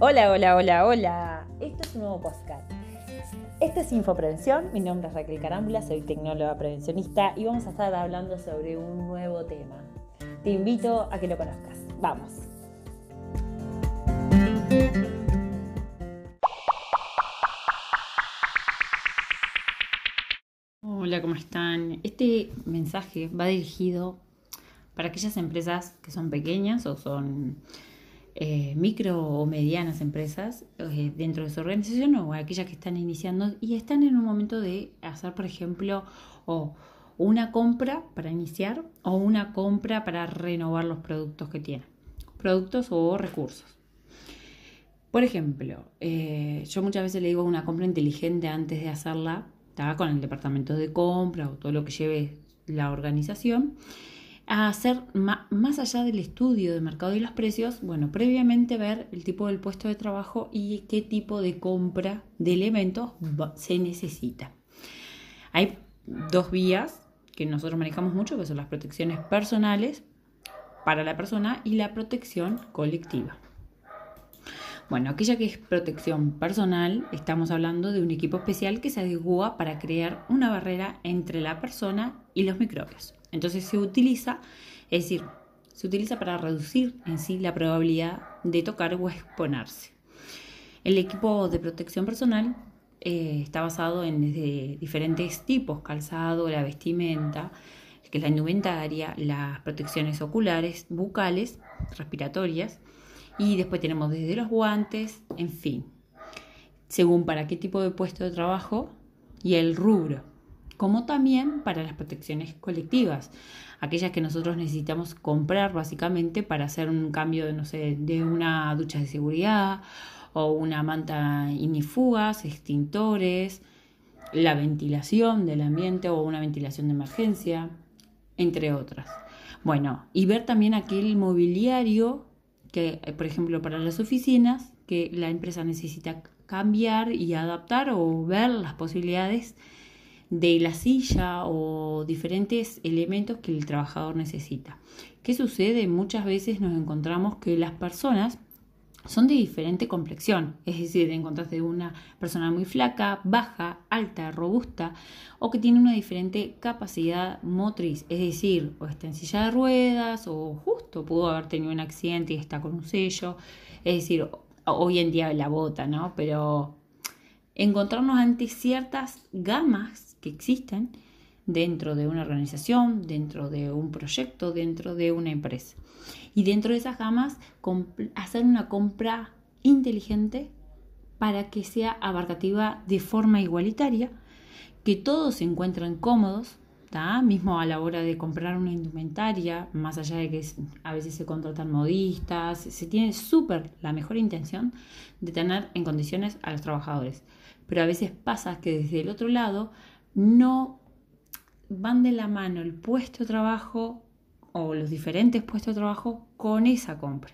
Hola, hola, hola, hola. Esto es un nuevo podcast. Esto es Infoprevención. Mi nombre es Raquel Carámbula, soy tecnóloga prevencionista y vamos a estar hablando sobre un nuevo tema. Te invito a que lo conozcas. Vamos. Hola, ¿cómo están? Este mensaje va dirigido para aquellas empresas que son pequeñas o son eh, micro o medianas empresas eh, dentro de su organización o aquellas que están iniciando y están en un momento de hacer, por ejemplo, o una compra para iniciar o una compra para renovar los productos que tienen, productos o recursos. Por ejemplo, eh, yo muchas veces le digo una compra inteligente antes de hacerla, con el departamento de compra o todo lo que lleve la organización a hacer más allá del estudio de mercado y los precios, bueno, previamente ver el tipo del puesto de trabajo y qué tipo de compra de elementos se necesita. Hay dos vías que nosotros manejamos mucho, que son las protecciones personales para la persona y la protección colectiva. Bueno, aquella que es protección personal, estamos hablando de un equipo especial que se adecua para crear una barrera entre la persona y los microbios. Entonces se utiliza, es decir, se utiliza para reducir en sí la probabilidad de tocar o exponerse. El equipo de protección personal eh, está basado en diferentes tipos, calzado, la vestimenta, que es la indumentaria, las protecciones oculares, bucales, respiratorias, y después tenemos desde los guantes, en fin, según para qué tipo de puesto de trabajo y el rubro, como también para las protecciones colectivas, aquellas que nosotros necesitamos comprar básicamente para hacer un cambio, de, no sé, de una ducha de seguridad o una manta inifugas, extintores, la ventilación del ambiente o una ventilación de emergencia, entre otras. Bueno, y ver también aquel mobiliario que, eh, por ejemplo, para las oficinas, que la empresa necesita cambiar y adaptar o ver las posibilidades de la silla o diferentes elementos que el trabajador necesita. ¿Qué sucede? Muchas veces nos encontramos que las personas son de diferente complexión, es decir, encontraste una persona muy flaca, baja, alta, robusta o que tiene una diferente capacidad motriz, es decir, o está en silla de ruedas o justo pudo haber tenido un accidente y está con un sello, es decir, hoy en día la bota, ¿no? Pero encontrarnos ante ciertas gamas que existen dentro de una organización, dentro de un proyecto, dentro de una empresa. Y dentro de esas gamas, hacer una compra inteligente para que sea abarcativa de forma igualitaria, que todos se encuentren cómodos, mismo a la hora de comprar una indumentaria, más allá de que a veces se contratan modistas, se tiene súper la mejor intención de tener en condiciones a los trabajadores. Pero a veces pasa que desde el otro lado no van de la mano el puesto de trabajo o los diferentes puestos de trabajo con esa compra.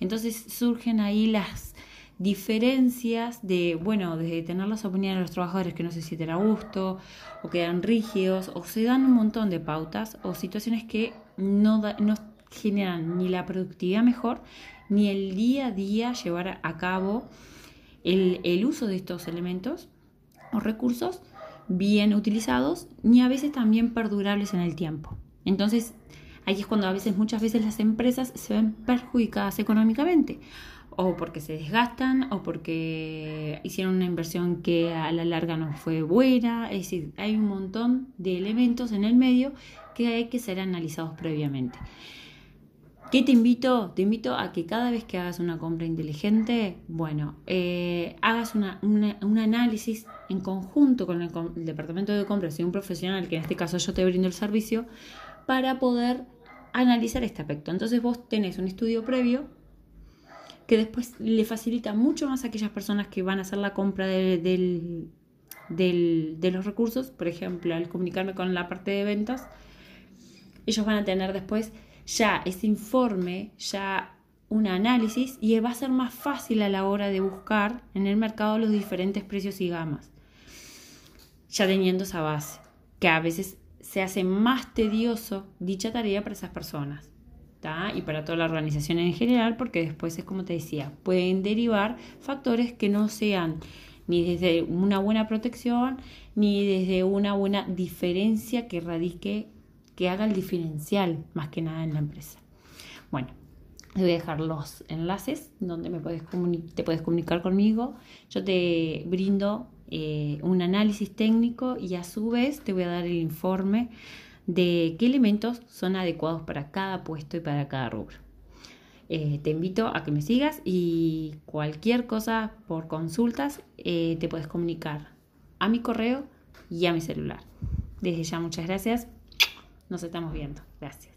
Entonces surgen ahí las diferencias de, bueno, desde tener las opiniones de los trabajadores que no se sienten a gusto o quedan rígidos o se dan un montón de pautas o situaciones que no, no generan ni la productividad mejor ni el día a día llevar a cabo el, el uso de estos elementos o recursos bien utilizados ni a veces también perdurables en el tiempo. Entonces, ahí es cuando a veces, muchas veces las empresas se ven perjudicadas económicamente, o porque se desgastan, o porque hicieron una inversión que a la larga no fue buena, es decir, hay un montón de elementos en el medio que hay que ser analizados previamente. ¿Qué te invito? Te invito a que cada vez que hagas una compra inteligente, bueno, eh, hagas un análisis en conjunto con el, departamento de compras y un profesional, que en este caso yo te brindo el servicio, para poder analizar este aspecto. Entonces vos tenés un estudio previo que después le facilita mucho más a aquellas personas que van a hacer la compra de los recursos, por ejemplo, al comunicarme con la parte de ventas, ellos van a tener después ya ese informe, ya un análisis y va a ser más fácil a la hora de buscar en el mercado los diferentes precios y gamas, ya teniendo esa base, que a veces se hace más tedioso dicha tarea para esas personas. y para toda la organización en general, porque después es como te decía, pueden derivar factores que no sean ni desde una buena protección, ni desde una buena diferencia que radique, que haga el diferencial más que nada en la empresa. Bueno, te voy a dejar los enlaces donde me puedes te puedes comunicar conmigo. Yo te brindo eh, un análisis técnico y a su vez te voy a dar el informe de qué elementos son adecuados para cada puesto y para cada rubro. Eh, te invito a que me sigas y cualquier cosa por consultas eh, te puedes comunicar a mi correo y a mi celular. Desde ya muchas gracias. Nos estamos viendo. Gracias.